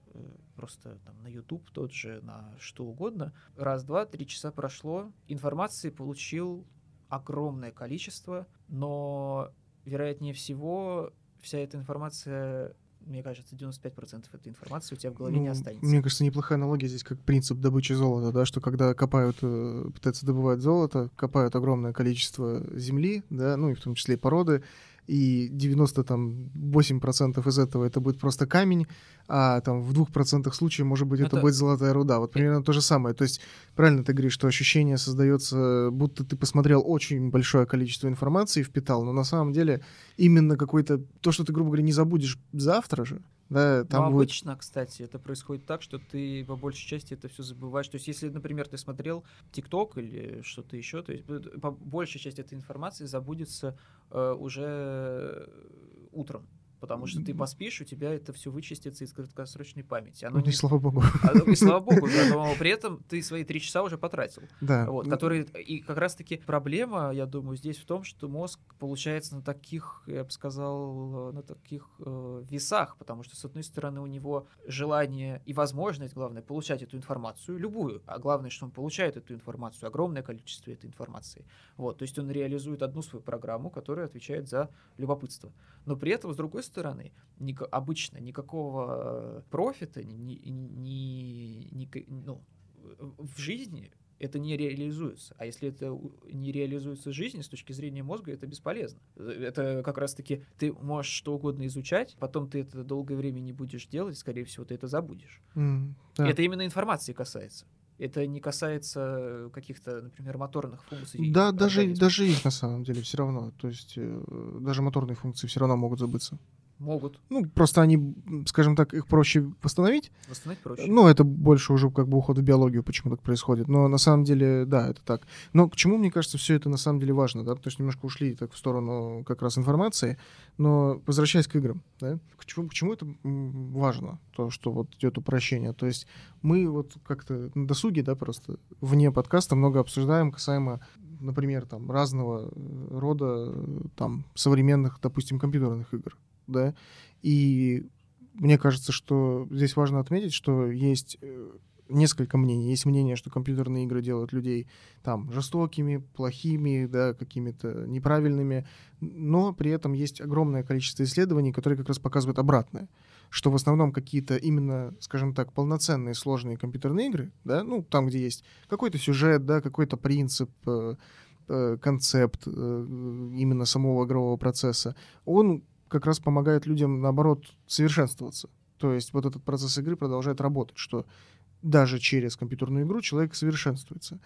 э, просто там на YouTube тот же, на что угодно. Раз, два, три часа прошло, информации получил огромное количество, но, вероятнее всего, вся эта информация, мне кажется, 95% этой информации у тебя в голове не Ну, останется. Мне кажется, неплохая аналогия здесь как принцип добычи золота, да, что когда копают, э, пытаются добывать золото, копают огромное количество земли, да, ну и в том числе и породы, и 98% из этого это будет просто камень, а там в 2% случаев, может быть, это, Это- будет золотая руда. Вот примерно то же самое. То есть правильно ты говоришь, что ощущение создается, будто ты посмотрел очень большое количество информации, впитал, но на самом деле именно какой-то, то, что ты, грубо говоря, не забудешь завтра же, да, там Но будет обычно, кстати, это происходит так, что ты по большей части это все забываешь. То есть, если, например, ты смотрел ТикТок или что-то еще, то есть э, по большей части этой информации забудется э, уже утром. Потому что ты поспишь, у тебя это все вычистится из краткосрочной памяти. Оно Ну, и не- слава богу. а, ну, и слава богу, да, но при этом ты свои три часа уже потратил. Да. Вот, Ну, которые, и как раз-таки проблема, я думаю, здесь в том, что мозг получается на таких, я бы сказал, э, на таких э, весах, потому что, с одной стороны, у него желание и возможность, главное, получать эту информацию, любую, а главное, что он получает эту информацию, огромное количество этой информации. Вот, то есть он реализует одну свою программу, которая отвечает за любопытство. Но при этом, с другой стороны, ника- обычно никакого э, профита, ни, ни- ни- ну, в жизни это не реализуется. А если это не реализуется в жизни, с точки зрения мозга, это бесполезно. Это как раз-таки ты можешь что угодно изучать, потом ты это долгое время не будешь делать, скорее всего, ты это забудешь. м, да. Это именно информации касается. Это не касается каких-то, например, моторных функций. Да, даже, даже их на самом деле все равно. То есть э, даже моторные функции все равно могут забыться. Могут Ну, просто они, скажем так, их проще восстановить. восстановить проще. Ну, это больше уже как бы уход в биологию, почему так происходит. Но на самом деле, да, это так. Но к чему, мне кажется, все это на самом деле важно, да, потому что немножко ушли так в сторону как раз информации. Но возвращаясь к играм, да, к чему, к чему это важно, то, что вот идет упрощение. То есть мы вот как-то на досуге, да, просто вне подкаста много обсуждаем касаемо, например, там разного э, рода э, там современных, допустим, компьютерных игр, да, и мне кажется, что здесь важно отметить, что есть э, несколько мнений. Есть мнение, что компьютерные игры делают людей там жестокими, плохими, да, какими-то неправильными, но при этом есть огромное количество исследований, которые как раз показывают обратное, что в основном какие-то именно, скажем так, полноценные сложные компьютерные игры, да, ну, там, где есть какой-то сюжет, да, какой-то принцип, э, э, концепт именно самого игрового процесса, он как раз помогает людям, наоборот, совершенствоваться. То есть вот этот процесс игры продолжает работать, что даже через компьютерную игру человек совершенствуется.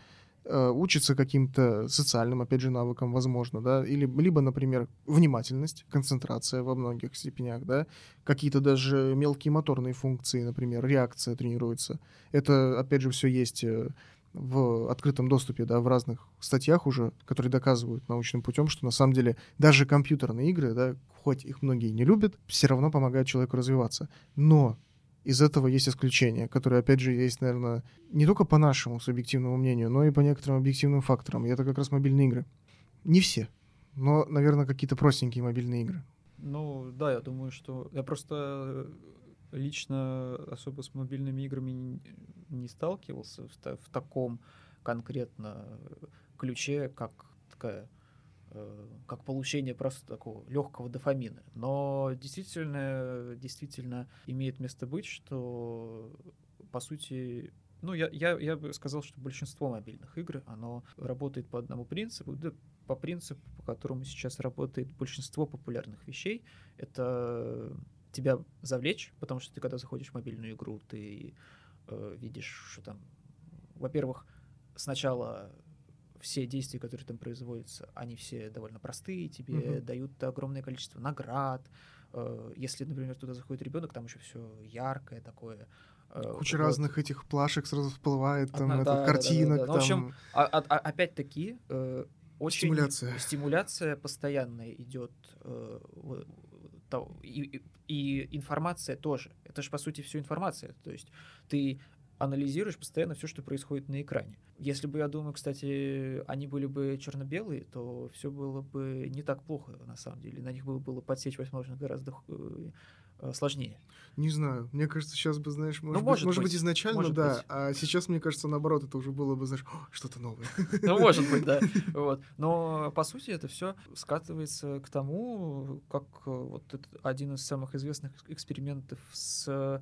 Э, Учится каким-то социальным, опять же, навыкам, возможно, да, или, либо, например, внимательность, концентрация во многих степенях, да, какие-то даже мелкие моторные функции, например, реакция тренируется. Это, опять же, все есть э, в открытом доступе, да, в разных статьях уже, которые доказывают научным путем, что на самом деле даже компьютерные игры, да, хоть их многие не любят, все равно помогают человеку развиваться. Но из этого есть исключения, которые, опять же, есть, наверное, не только по нашему субъективному мнению, но и по некоторым объективным факторам. И это как раз мобильные игры. Не все, но, наверное, какие-то простенькие мобильные игры. Ну, да, я думаю, что... Я просто э, лично особо с мобильными играми не, сталкивался в, в таком конкретно ключе, как такая э, как получение просто такого легкого дофамина. Но действительно, действительно имеет место быть, что по сути ну, я, я, я бы сказал, что большинство мобильных игр, оно работает по одному принципу. Да, по принципу, по которому сейчас работает большинство популярных вещей. Это тебя завлечь, потому что ты, когда заходишь в мобильную игру, ты э, видишь, что там, во-первых, сначала все действия, которые там производятся, они все довольно простые, тебе uh-huh. дают огромное количество наград. Э, если, например, туда заходит ребенок, там еще все яркое такое. Э, Куча вот. разных этих плашек сразу всплывает, там, Одна, да, картинок. Да, да, да. Ну, в общем, а, а, а, опять-таки, э, очень стимуляция. стимуляция постоянная идет э, и, и информация тоже. Это же, по сути, все информация. То есть ты анализируешь постоянно все, что происходит на экране. Если бы, я думаю, кстати, они были бы черно-белые, то все было бы не так плохо, на самом деле. На них было, было подсечь, возможно, гораздо Э, сложнее. Не знаю. Мне кажется, сейчас бы, знаешь, может, ну, может, быть, может быть, изначально, может да. Быть. А сейчас, мне кажется, наоборот, это уже было бы, знаешь, что-то новое. Ну, может быть, да. Вот. Но по сути это все скатывается к тому, как э, вот один из самых известных экспериментов с э,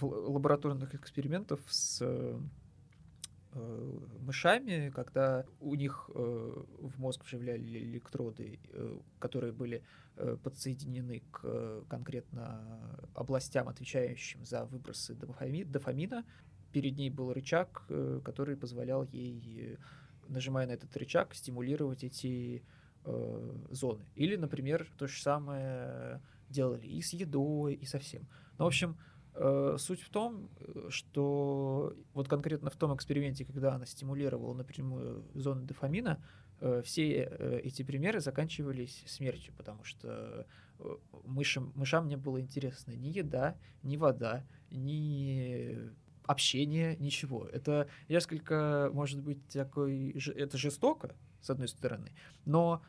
лабораторных экспериментов с э, мышами, когда у них э, в мозг вживляли электроды, э, которые были э, подсоединены к э, конкретно областям, отвечающим за выбросы дофами, дофамина. Перед ней был рычаг, э, который позволял ей, нажимая на этот рычаг, стимулировать эти э, зоны. Или, например, то же самое делали и с едой, и со всем. Ну, в общем, Э, суть в том, э, что вот конкретно в том эксперименте, когда она стимулировала напрямую зоны дофамина, э, все эти примеры заканчивались смертью, потому что мышам, мышам не было интересно ни еда, ни вода, ни общение, ничего. Это несколько, может быть, такой... Это жестоко, с одной стороны, но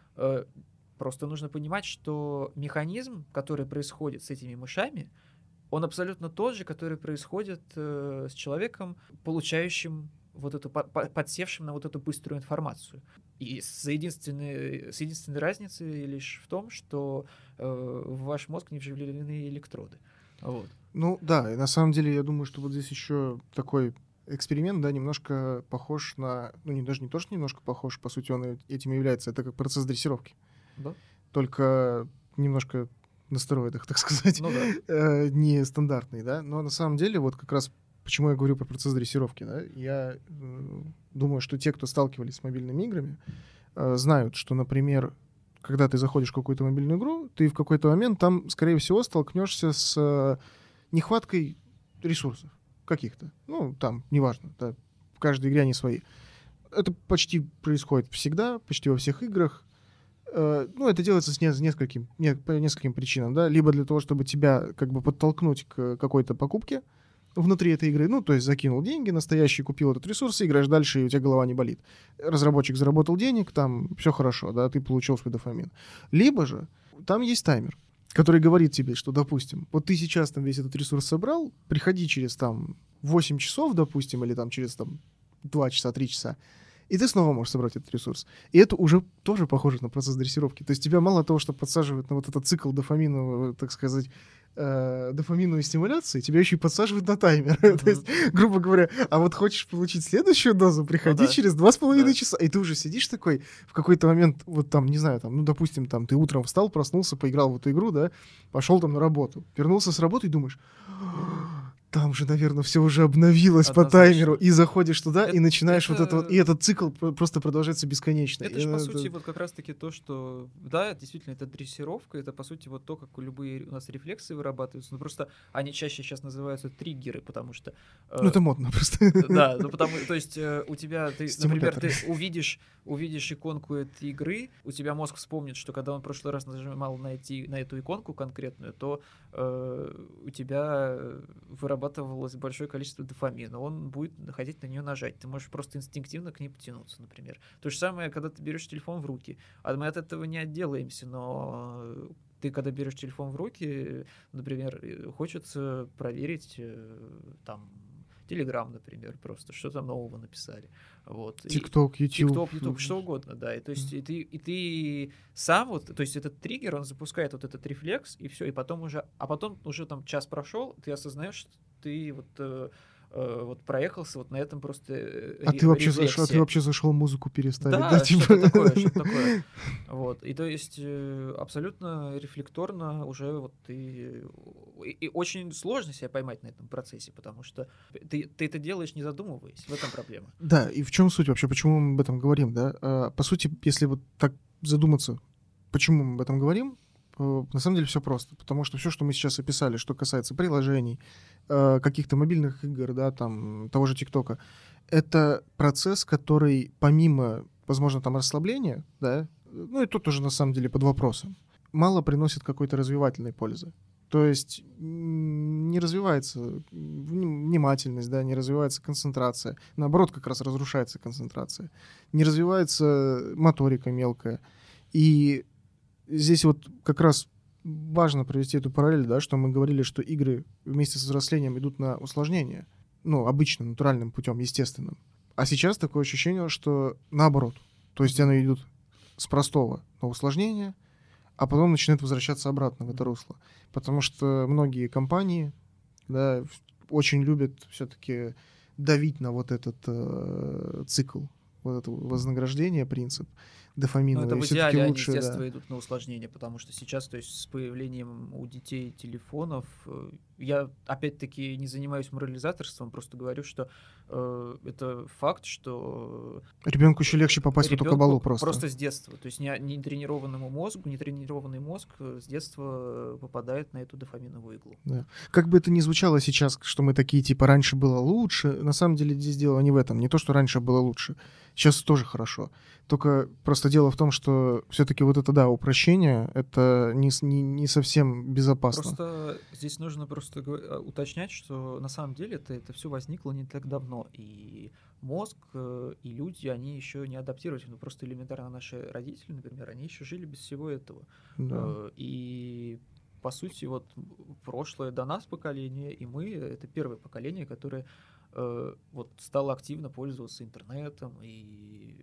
просто нужно понимать, что механизм, который происходит с этими мышами, он абсолютно тот же, который происходит э, с человеком, получающим вот эту, подсевшим на вот эту быструю информацию. И с единственной, с единственной разницей лишь в том, что э, в ваш мозг не вживлены электроды. Вот. Ну да, и на самом деле я думаю, что вот здесь еще такой эксперимент, да, немножко похож на, ну не даже не то, что немножко похож, по сути он этим и является, это как процесс дрессировки. Да. Только немножко на стероидах, так сказать, ну, да. э, не стандартный, да. Но на самом деле вот как раз почему я говорю про процесс дрессировки, да, я э, думаю, что те, кто сталкивались с мобильными играми, э, знают, что, например, когда ты заходишь в какую-то мобильную игру, ты в какой-то момент там, скорее всего, столкнешься с нехваткой ресурсов каких-то. Ну, там, неважно, да, в каждой игре они свои. Это почти происходит всегда, почти во всех играх. Э, ну, это делается с нескольким, не, по нескольким причинам, да, либо для того, чтобы тебя как бы подтолкнуть к какой-то покупке внутри этой игры, ну, то есть закинул деньги, настоящий купил этот ресурс, играешь дальше, и у тебя голова не болит. Разработчик заработал денег, там все хорошо, да, ты получил свой дофамин. Либо же там есть таймер, который говорит тебе, что, допустим, вот ты сейчас там весь этот ресурс собрал, приходи через там 8 часов, допустим, или там через там 2 часа, 3 часа, и ты снова можешь собрать этот ресурс. И это уже тоже похоже на процесс дрессировки. То есть тебя мало того, что подсаживают на вот этот цикл дофаминового, так сказать, э, дофаминовой стимуляции, тебя еще и подсаживают на таймер. Mm-hmm. То есть, грубо говоря, а вот хочешь получить следующую дозу, приходи ну, да. через два с половиной часа. И ты уже сидишь такой в какой-то момент, вот там, не знаю, там, ну, допустим, там, ты утром встал, проснулся, поиграл в эту игру, да, пошел там на работу, вернулся с работы и думаешь, там же, наверное, все уже обновилось Однозначно. по таймеру, и заходишь туда, это, и начинаешь это... вот это вот, и этот цикл просто продолжается бесконечно. Это же, по это... сути, вот как раз-таки то, что, да, действительно, это дрессировка, это, по сути, вот то, как любые у нас рефлексы вырабатываются, ну, просто они чаще сейчас называются триггеры, потому что... Э, ну, это модно просто. Да, ну, потому, то есть э, у тебя, ты, например, ты увидишь, увидишь иконку этой игры, у тебя мозг вспомнит, что когда он в прошлый раз нажимал на, эти, на эту иконку конкретную, то э, у тебя вырабатывается вырабатывалось большое количество дофамина, он будет находить на нее нажать. Ты можешь просто инстинктивно к ней потянуться, например. То же самое, когда ты берешь телефон в руки. А мы от этого не отделаемся, но ты, когда берешь телефон в руки, например, э, хочется проверить э, там Телеграм, например, просто что там нового написали. Вот. ТикТок, Ютуб. ТикТок, Ютуб, что угодно, да. И, то есть mm-hmm. и, ты, и ты сам вот, то есть этот триггер, он запускает вот этот рефлекс, и все, и потом уже, а потом уже там час прошел, ты осознаешь, ты вот э, э, вот проехался вот на этом просто А ты вообще зашел, а ты вообще зашел музыку переставить, да, да, типа? такое, что-то такое. Вот. И то есть э, абсолютно рефлекторно уже вот ты... И, и очень сложно себя поймать на этом процессе, потому что ты, ты это делаешь не задумываясь. В этом проблема. Да, и в чем суть вообще, почему мы об этом говорим, да? А, По сути, если вот так задуматься, почему мы об этом говорим, э, на самом деле все просто, потому что все, что мы сейчас описали, что касается приложений, э, каких-то мобильных игр, да, там, того же ТикТока, это процесс, который помимо, возможно, там расслабления, да, ну и тут уже на самом деле под вопросом, мало приносит какой-то развивательной пользы. То есть не развивается вним- внимательность, да, не развивается концентрация. Наоборот, как раз разрушается концентрация. Не развивается моторика мелкая. И здесь вот как раз важно провести эту параллель, да, что мы говорили, что игры вместе с взрослением идут на усложнение. Ну, обычным, натуральным путем, естественным. А сейчас такое ощущение, что наоборот. То есть они идут с простого на усложнение, а потом начинают возвращаться обратно в это русло. Потому что многие компании да, очень любят все-таки давить на вот этот э, цикл, вот это вознаграждение, принцип Ну, дофаминовый. это в идеале они с да. детства идут на усложнение, потому что сейчас, то есть с появлением у детей телефонов, э, я опять-таки не занимаюсь морализаторством, просто говорю, что э, это факт, что Ребенку еще легче попасть в эту кабалу просто. Просто с детства. То есть не, не тренированному мозгу, не тренированный мозг э, с детства попадает на эту дофаминовую иглу. Как бы это ни звучало сейчас, что мы такие, типа, раньше было лучше, на самом деле здесь дело не в этом. Не то, что раньше было лучше. Сейчас тоже хорошо. Только просто дело в том, что все-таки вот это, да, упрощение, это не, не, не совсем безопасно. Просто здесь нужно просто го- э, уточнять, что на самом деле это, это все возникло не так давно. И мозг, э, и люди, они еще не адаптировались. Ну, просто элементарно наши родители, например, они еще жили без всего этого. Да. Э, И по сути, вот прошлое до нас поколение, и мы это первое поколение, которое э, вот стало активно пользоваться интернетом и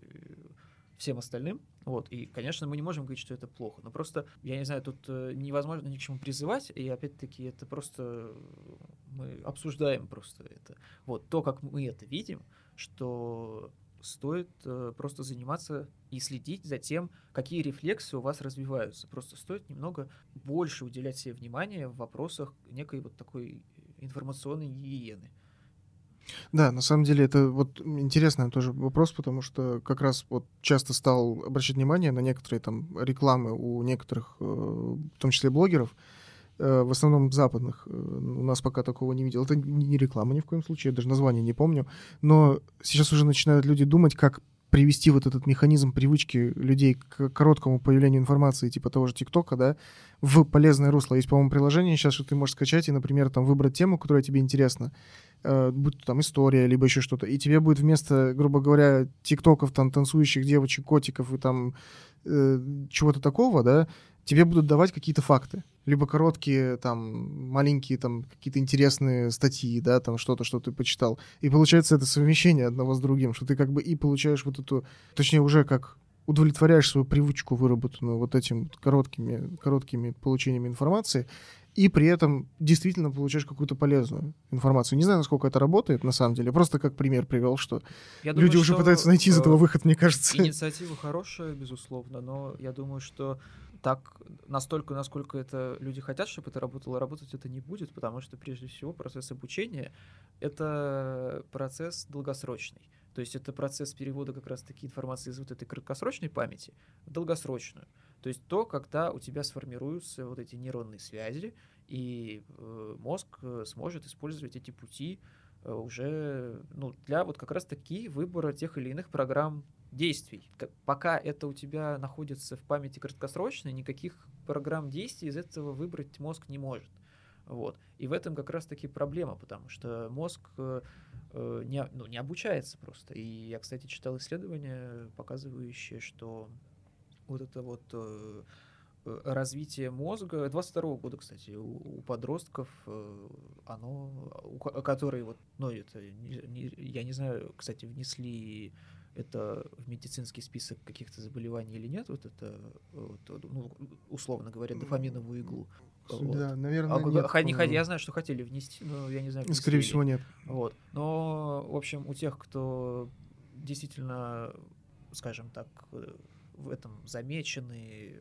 всем остальным. Вот. И, конечно, мы не можем говорить, что это плохо. Но просто, я не знаю, тут э, невозможно ни к чему призывать, и опять-таки это просто э, мы обсуждаем просто это. Вот то, как мы это видим, что стоит э, просто заниматься и следить за тем, какие рефлексы у вас развиваются. Просто стоит немного больше уделять себе внимание в вопросах некой вот такой информационной гигиены. Да, на самом деле это вот интересный тоже вопрос, потому что как раз вот часто стал обращать внимание на некоторые там рекламы у некоторых, э, в том числе блогеров, э, в основном западных. Э, У нас пока такого не видел. Это не реклама ни в коем случае, я даже название не помню. Но сейчас уже начинают люди думать, как привести вот этот механизм привычки людей к короткому появлению информации, типа того же ТикТока, да, в полезное русло. Есть, по-моему, приложение сейчас, что ты можешь скачать и, например, там выбрать тему, которая тебе интересна, э, будь то там история, либо еще что-то, и тебе будет вместо, грубо говоря, тиктоков, там, танцующих девочек, котиков и там э, чего-то такого, да, тебе будут давать какие-то факты. Либо короткие, там, маленькие, там, какие-то интересные статьи, да, там, что-то, что ты почитал. И получается это совмещение одного с другим, что ты как бы и получаешь вот эту, точнее, уже как удовлетворяешь свою привычку, выработанную вот этим вот короткими, короткими получениями информации, и при этом действительно получаешь какую-то полезную информацию. Не знаю, насколько это работает на самом деле. Просто как пример привел, что Я люди думаю, уже что, пытаются найти из этого э, выход, мне кажется. Инициатива хорошая, безусловно, но я думаю, что так настолько, насколько это люди хотят, чтобы это работало, работать это не будет, потому что прежде всего процесс обучения это процесс долгосрочный. То есть это процесс перевода как раз-таки информации из вот этой краткосрочной памяти в долгосрочную. То есть то, когда у тебя сформируются вот эти нейронные связи, и э, мозг э, сможет использовать эти пути э, уже ну, для вот как раз-таки выбора тех или иных программ действий. Пока это у тебя находится в памяти краткосрочной, никаких программ действий из этого выбрать мозг не может. Вот. И в этом как раз-таки проблема, потому что мозг э, э, не, ну, не обучается просто. И я, кстати, читал исследования, показывающие, что вот это вот э, э, развитие мозга 22 года, кстати, у, у подростков, э, оно, у ко- которые вот, ну это, не- не- я не знаю, кстати, внесли это в медицинский список каких-то заболеваний или нет, вот это, вот, ну, условно говоря, дофаминовую иглу. Вот. Да, наверное, а, нет. Не, я знаю, что хотели внести, но я не знаю. Скорее всего, нет. Вот. Но, в общем, у тех, кто действительно, скажем так, в этом замечены,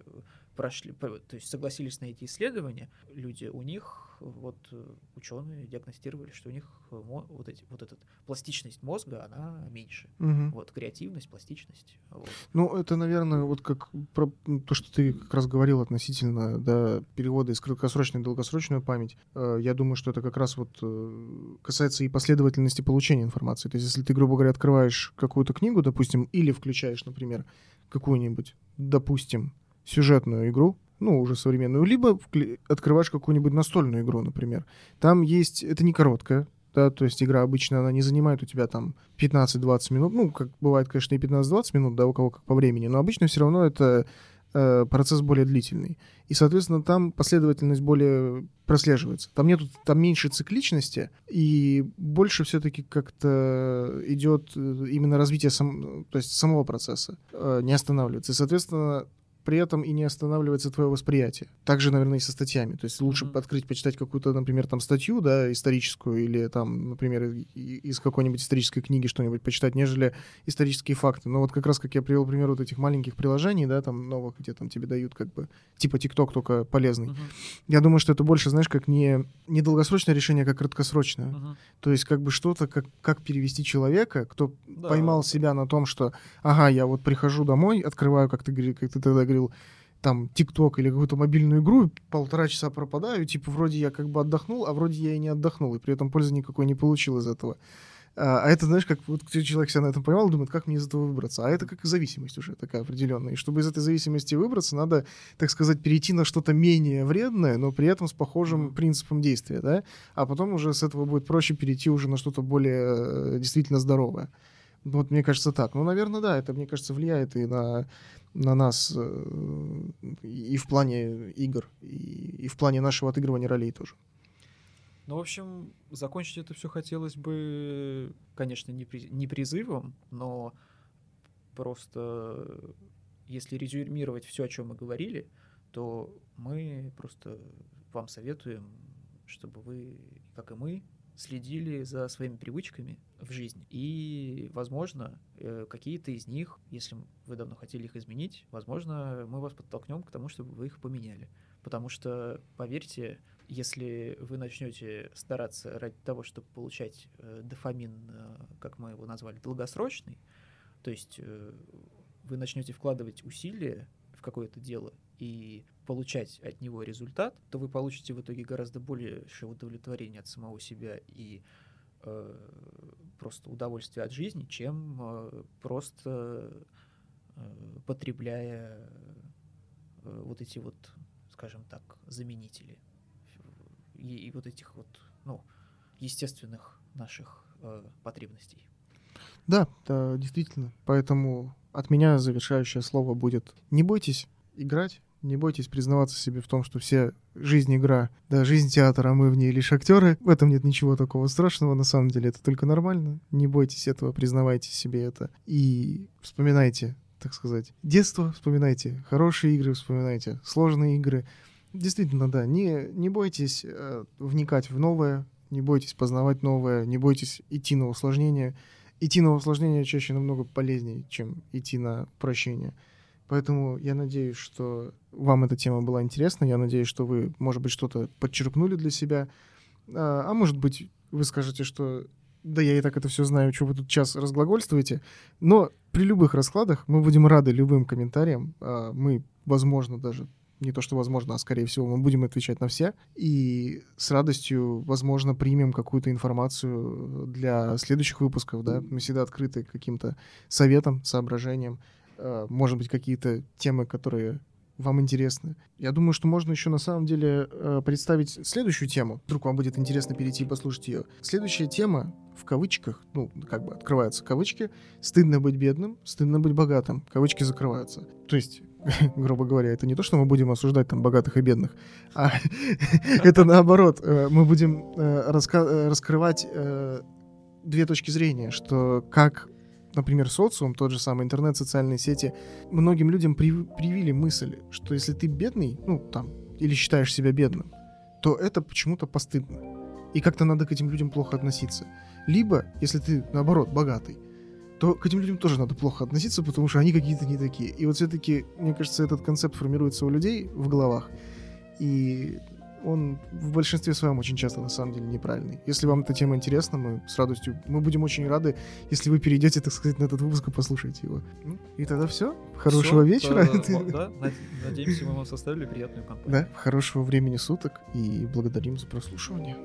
прошли, то есть согласились на эти исследования, люди, у них вот э, ученые диагностировали, что у них э, вот, эти, вот эта пластичность мозга, она меньше. Угу. Вот креативность, пластичность. Вот. Ну, это, наверное, вот как про то, что ты как раз говорил относительно да, перевода из краткосрочной в долгосрочную память. Э, я думаю, что это как раз вот касается и последовательности получения информации. То есть, если ты, грубо говоря, открываешь какую-то книгу, допустим, или включаешь, например, какую-нибудь, допустим, сюжетную игру, ну, уже современную, либо открываешь какую-нибудь настольную игру, например. Там есть, это не короткая, да, то есть игра обычно, она не занимает у тебя там 15-20 минут, ну, как бывает, конечно, и 15-20 минут, да, у кого как по времени, но обычно все равно это э, процесс более длительный. И, соответственно, там последовательность более прослеживается. Там нету, там меньше цикличности, и больше все-таки как-то идет э, именно развитие сам, то есть самого процесса, э, не останавливается. И, соответственно, при этом и не останавливается твое восприятие. Также, наверное, и со статьями. То есть лучше mm-hmm. открыть, почитать какую-то, например, там статью, да, историческую, или там, например, из какой-нибудь исторической книги что-нибудь почитать, нежели исторические факты. Но вот как раз, как я привел пример вот этих маленьких приложений, да, там новых, где там тебе дают как бы, типа TikTok, только полезный. Mm-hmm. Я думаю, что это больше, знаешь, как не, не долгосрочное решение, а как краткосрочное. Mm-hmm. То есть как бы что-то, как, как перевести человека, кто да. поймал себя на том, что, ага, я вот прихожу домой, открываю, как ты, как ты тогда говорил, открыл там ТикТок или какую-то мобильную игру, полтора часа пропадаю, типа вроде я как бы отдохнул, а вроде я и не отдохнул, и при этом пользы никакой не получил из этого. А, а это, знаешь, как вот человек себя на этом поймал, думает, как мне из этого выбраться. А это как зависимость уже такая определенная. И чтобы из этой зависимости выбраться, надо, так сказать, перейти на что-то менее вредное, но при этом с похожим принципом действия, да? А потом уже с этого будет проще перейти уже на что-то более э, действительно здоровое. Вот мне кажется так. Ну, наверное, да, это, мне кажется, влияет и на на нас э, и в плане игр, и, и в плане нашего отыгрывания ролей тоже. Ну, в общем, закончить это все хотелось бы, конечно, не, при, не призывом, но просто если резюмировать все, о чем мы говорили, то мы просто вам советуем, чтобы вы, как и мы, следили за своими привычками в жизни. И, возможно, э, какие-то из них, если вы давно хотели их изменить, возможно, мы вас подтолкнем к тому, чтобы вы их поменяли. Потому что, поверьте, если вы начнете стараться ради того, чтобы получать э, дофамин, э, как мы его назвали, долгосрочный, то есть вы начнете вкладывать усилия в какое-то дело и получать от него результат, то вы получите в итоге гораздо больше удовлетворения от самого себя и просто удовольствия от жизни, чем э, просто э, потребляя э, вот эти вот, скажем так, заменители и, и вот этих вот, ну, естественных наших э, потребностей. Да, да, действительно. Поэтому от меня завершающее слово будет: не бойтесь играть, не бойтесь признаваться себе в том, что все жизнь игра, да, жизнь театра, а мы в ней лишь актеры. В этом нет ничего такого страшного, на самом деле это только нормально. Не бойтесь этого, признавайте себе это. И вспоминайте, так сказать, детство, вспоминайте хорошие игры, вспоминайте сложные игры. Действительно, да, не, не бойтесь э, вникать в новое, не бойтесь познавать новое, не бойтесь идти на усложнение. Идти на усложнение чаще намного полезнее, чем идти на прощение. Поэтому я надеюсь, что вам эта тема была интересна. Я надеюсь, что вы, может быть, что-то подчеркнули для себя. А, а может быть, вы скажете, что да я и так это все знаю, что вы тут час разглагольствуете. Но при любых раскладах мы будем рады любым комментариям. А, мы, возможно, даже не то, что возможно, а скорее всего, мы будем отвечать на все. И с радостью, возможно, примем какую-то информацию для следующих выпусков. Да? Мы всегда открыты каким-то советам, соображениям. Э, может быть, какие-то темы, которые вам интересны. Я думаю, что можно еще на самом деле э, представить следующую тему. Вдруг вам будет интересно перейти и послушать ее. Следующая тема в кавычках, ну, как бы открываются кавычки, стыдно быть бедным, стыдно быть богатым, кавычки закрываются. То есть, грубо говоря, это не то, что мы будем осуждать там богатых и бедных, а это наоборот, э, мы будем раскрывать две точки зрения, что как например, социум, тот же самый интернет, социальные сети, многим людям прив- привили мысль, что если ты бедный, ну, там, или считаешь себя бедным, то это почему-то постыдно. И как-то надо к этим людям плохо относиться. Либо, если ты, наоборот, богатый, то к этим людям тоже надо плохо относиться, потому что они какие-то не такие. И вот все-таки, мне кажется, этот концепт формируется у людей в головах. И он в большинстве своем очень часто на самом деле неправильный. Если вам эта тема интересна, мы с радостью, мы будем очень рады, если вы перейдете, так сказать, на этот выпуск и послушаете его. Ну, и тогда все. Хорошего Всё, вечера. э, Да, над- надеемся, мы вам составили приятную компанию. Да, хорошего времени суток и благодарим за прослушивание.